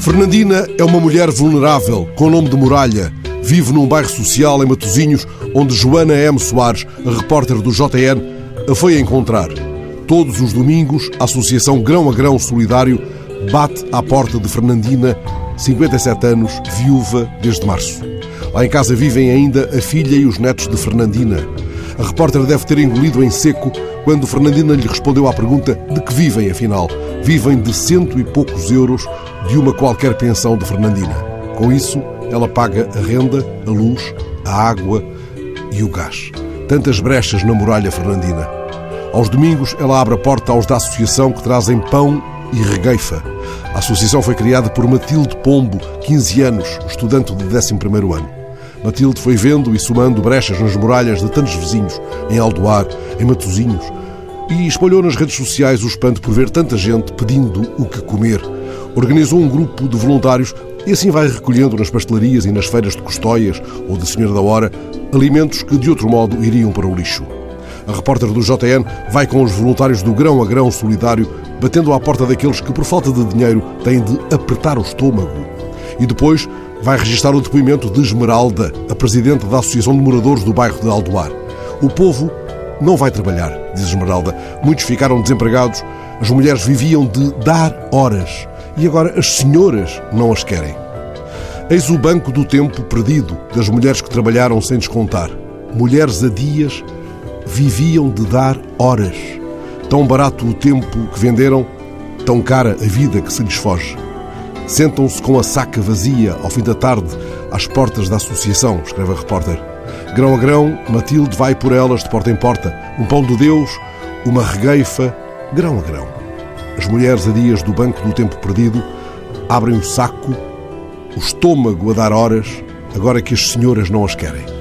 Fernandina é uma mulher vulnerável, com nome de Muralha. Vive num bairro social em Matosinhos, onde Joana M. Soares, a repórter do JN, a foi encontrar. Todos os domingos, a Associação Grão a Grão Solidário bate à porta de Fernandina, 57 anos, viúva desde março. Lá em casa vivem ainda a filha e os netos de Fernandina. A repórter deve ter engolido em seco quando Fernandina lhe respondeu à pergunta de que vivem, afinal. Vivem de cento e poucos euros de uma qualquer pensão de Fernandina. Com isso, ela paga a renda, a luz, a água e o gás. Tantas brechas na muralha fernandina. Aos domingos, ela abre a porta aos da associação que trazem pão e regueifa. A associação foi criada por Matilde Pombo, 15 anos, estudante de 11º ano. Matilde foi vendo e somando brechas nas muralhas de tantos vizinhos, em Aldoar, em Matozinhos, e espalhou nas redes sociais o espanto por ver tanta gente pedindo o que comer. Organizou um grupo de voluntários e assim vai recolhendo nas pastelarias e nas feiras de Custóias ou de Senhora da Hora alimentos que de outro modo iriam para o lixo. A repórter do JN vai com os voluntários do Grão a Grão Solidário, batendo à porta daqueles que, por falta de dinheiro, têm de apertar o estômago. E depois vai registrar o depoimento de Esmeralda, a presidente da Associação de Moradores do bairro de Aldoar. O povo não vai trabalhar, diz Esmeralda. Muitos ficaram desempregados, as mulheres viviam de dar horas e agora as senhoras não as querem. Eis o banco do tempo perdido das mulheres que trabalharam sem descontar. Mulheres a dias viviam de dar horas. Tão barato o tempo que venderam, tão cara a vida que se lhes foge. Sentam-se com a saca vazia ao fim da tarde às portas da associação, escreve a repórter. Grão a grão, Matilde vai por elas de porta em porta. Um pão de Deus, uma regueifa, grão a grão. As mulheres a dias do banco do tempo perdido abrem o saco, o estômago a dar horas, agora que as senhoras não as querem.